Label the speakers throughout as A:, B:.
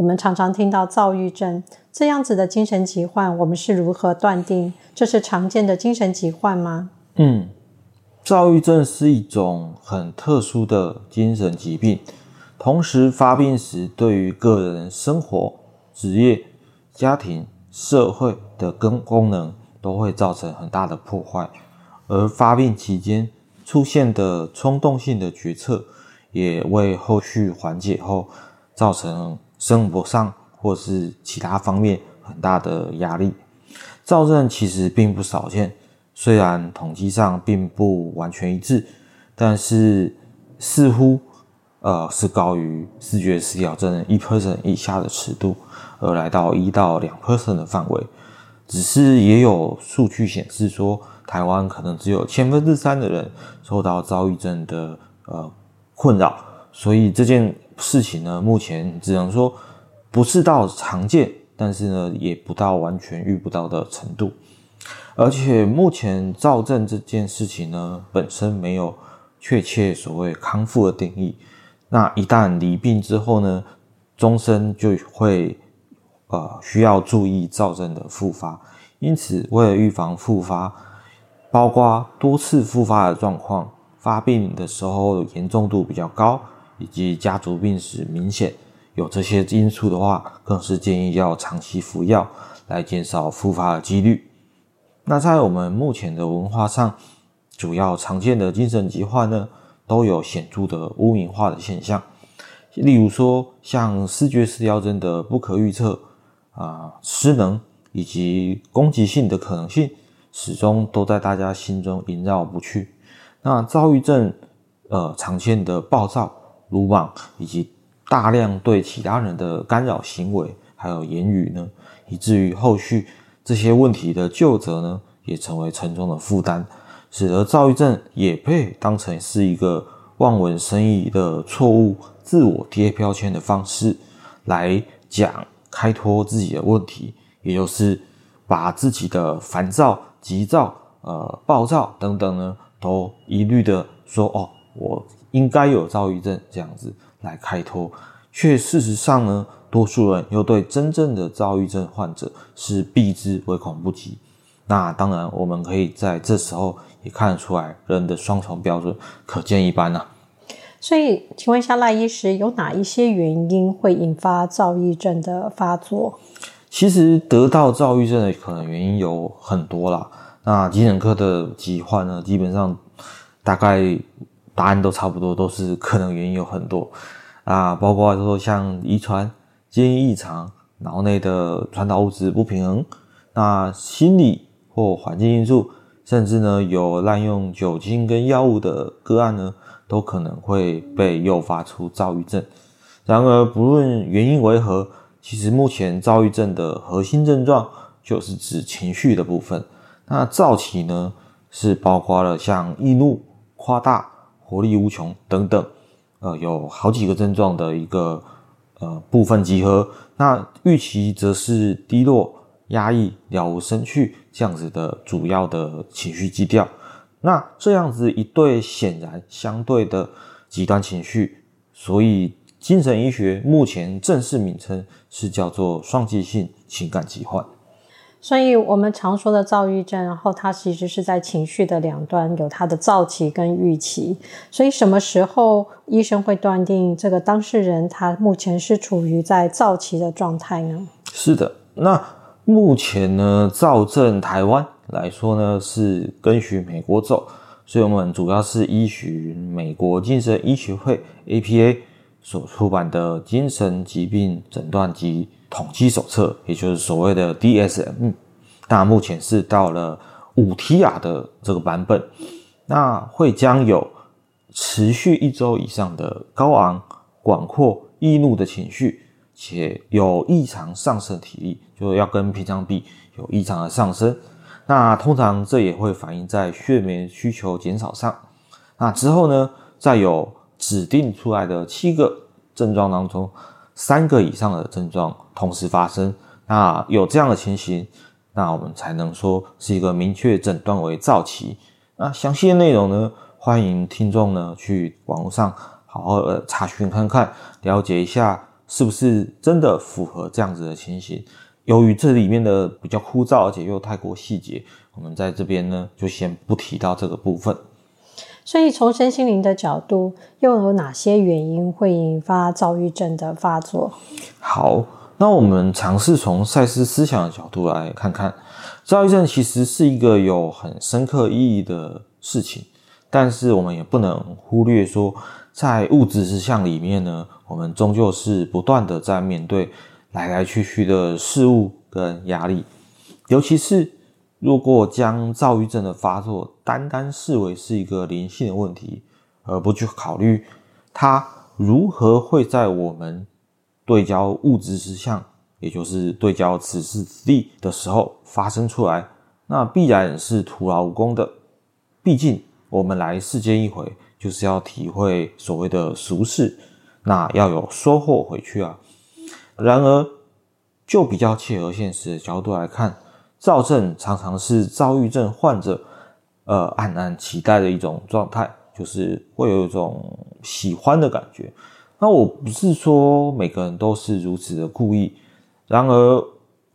A: 我们常常听到躁郁症这样子的精神疾患，我们是如何断定这是常见的精神疾患吗？
B: 嗯，躁郁症是一种很特殊的精神疾病，同时发病时对于个人生活、职业、家庭、社会的根功能都会造成很大的破坏，而发病期间出现的冲动性的决策，也为后续缓解后造成。生活上或是其他方面很大的压力，躁症其实并不少见，虽然统计上并不完全一致，但是似乎呃是高于视觉失调症一 percent 以下的尺度，而来到一到两 percent 的范围。只是也有数据显示说，台湾可能只有千分之三的人受到躁郁症的呃困扰，所以这件。事情呢，目前只能说不是到常见，但是呢，也不到完全遇不到的程度。而且目前躁症这件事情呢，本身没有确切所谓康复的定义。那一旦离病之后呢，终身就会呃需要注意躁症的复发。因此，为了预防复发，包括多次复发的状况，发病的时候严重度比较高。以及家族病史明显有这些因素的话，更是建议要长期服药来减少复发的几率。那在我们目前的文化上，主要常见的精神疾患呢，都有显著的污名化的现象。例如说，像视觉失调症的不可预测啊、失能以及攻击性的可能性，始终都在大家心中萦绕不去。那躁郁症，呃，常见的暴躁。鲁莽以及大量对其他人的干扰行为，还有言语呢，以至于后续这些问题的究责呢，也成为沉重的负担，使得躁郁症也被当成是一个望文生义的错误自我贴标签的方式来讲开脱自己的问题，也就是把自己的烦躁、急躁、呃暴躁等等呢，都一律的说哦，我。应该有躁郁症这样子来开脱，却事实上呢，多数人又对真正的躁郁症患者是避之唯恐不及。那当然，我们可以在这时候也看得出来，人的双重标准可见一斑呐、啊。
A: 所以，请问一下赖医师，有哪一些原因会引发躁郁症的发作？
B: 其实得到躁郁症的可能原因有很多啦。那精神科的疾患呢，基本上大概。答案都差不多，都是可能原因有很多啊，包括说像遗传、基因异常、脑内的传导物质不平衡，那心理或环境因素，甚至呢有滥用酒精跟药物的个案呢，都可能会被诱发出躁郁症。然而，不论原因为何，其实目前躁郁症的核心症状就是指情绪的部分。那躁期呢，是包括了像易怒、夸大。活力无穷等等，呃，有好几个症状的一个呃部分集合。那预期则是低落、压抑、了无生趣这样子的主要的情绪基调。那这样子一对显然相对的极端情绪，所以精神医学目前正式名称是叫做双极性情感疾患。
A: 所以我们常说的躁郁症，然后它其实是在情绪的两端有它的躁期跟郁期。所以什么时候医生会断定这个当事人他目前是处于在躁期的状态呢？
B: 是的，那目前呢，躁症台湾来说呢是跟随美国走，所以我们主要是依循美国精神医学会 APA 所出版的精神疾病诊断及统计手册，也就是所谓的 DSM，那目前是到了五 TR 的这个版本，那会将有持续一周以上的高昂、广阔、易怒的情绪，且有异常上升体力，就要跟平常比有异常的上升。那通常这也会反映在睡眠需求减少上。那之后呢，再有指定出来的七个症状当中，三个以上的症状同时发生，那有这样的情形，那我们才能说是一个明确诊断为躁期。那详细的内容呢，欢迎听众呢去网络上好好的查询看看，了解一下是不是真的符合这样子的情形。由于这里面的比较枯燥，而且又太过细节，我们在这边呢就先不提到这个部分。
A: 所以从身心灵的角度，又有哪些原因会引发躁郁症的发作？
B: 好，那我们尝试从赛斯思想的角度来看看，躁郁症其实是一个有很深刻意义的事情，但是我们也不能忽略说，在物质实相里面呢，我们终究是不断的在面对来来去去的事物跟压力，尤其是。如果将躁郁症的发作单单视为是一个灵性的问题，而不去考虑它如何会在我们对焦物质实相，也就是对焦此时此地的时候发生出来，那必然是徒劳无功的。毕竟我们来世间一回，就是要体会所谓的俗世，那要有收获回去啊。然而，就比较切合现实的角度来看。躁症常常是躁郁症患者，呃，暗暗期待的一种状态，就是会有一种喜欢的感觉。那我不是说每个人都是如此的故意，然而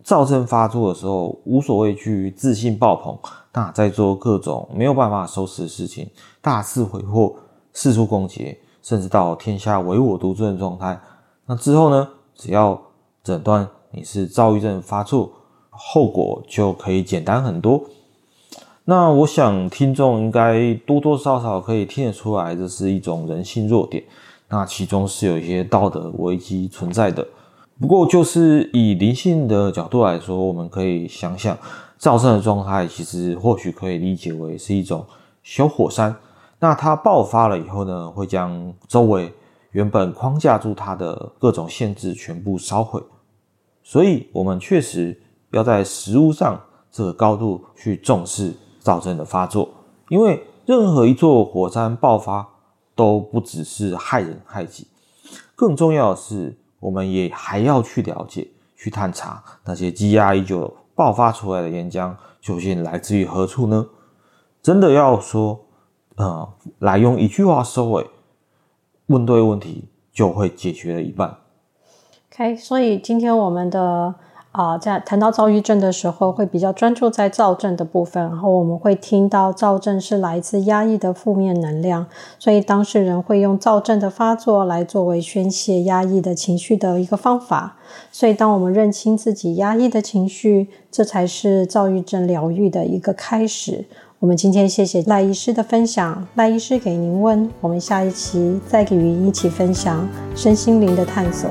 B: 躁症发作的时候，无所畏惧，自信爆棚，那在做各种没有办法收拾的事情，大肆挥霍，四处攻击，甚至到天下唯我独尊的状态。那之后呢，只要诊断你是躁郁症发作。后果就可以简单很多。那我想听众应该多多少少可以听得出来，这是一种人性弱点。那其中是有一些道德危机存在的。不过，就是以灵性的角度来说，我们可以想想，躁症的状态其实或许可以理解为是一种小火山。那它爆发了以后呢，会将周围原本框架住它的各种限制全部烧毁。所以，我们确实。要在实物上这个高度去重视造成的发作，因为任何一座火山爆发都不只是害人害己，更重要的是，我们也还要去了解、去探查那些积压已久爆发出来的岩浆究竟来自于何处呢？真的要说，呃，来用一句话收尾，问对问题就会解决了一半。
A: OK，所以今天我们的。啊，在谈到躁郁症的时候，会比较专注在躁症的部分，然后我们会听到躁症是来自压抑的负面能量，所以当事人会用躁症的发作来作为宣泄压抑的情绪的一个方法。所以，当我们认清自己压抑的情绪，这才是躁郁症疗愈的一个开始。我们今天谢谢赖医师的分享，赖医师给您问，我们下一期再与您一起分享身心灵的探索。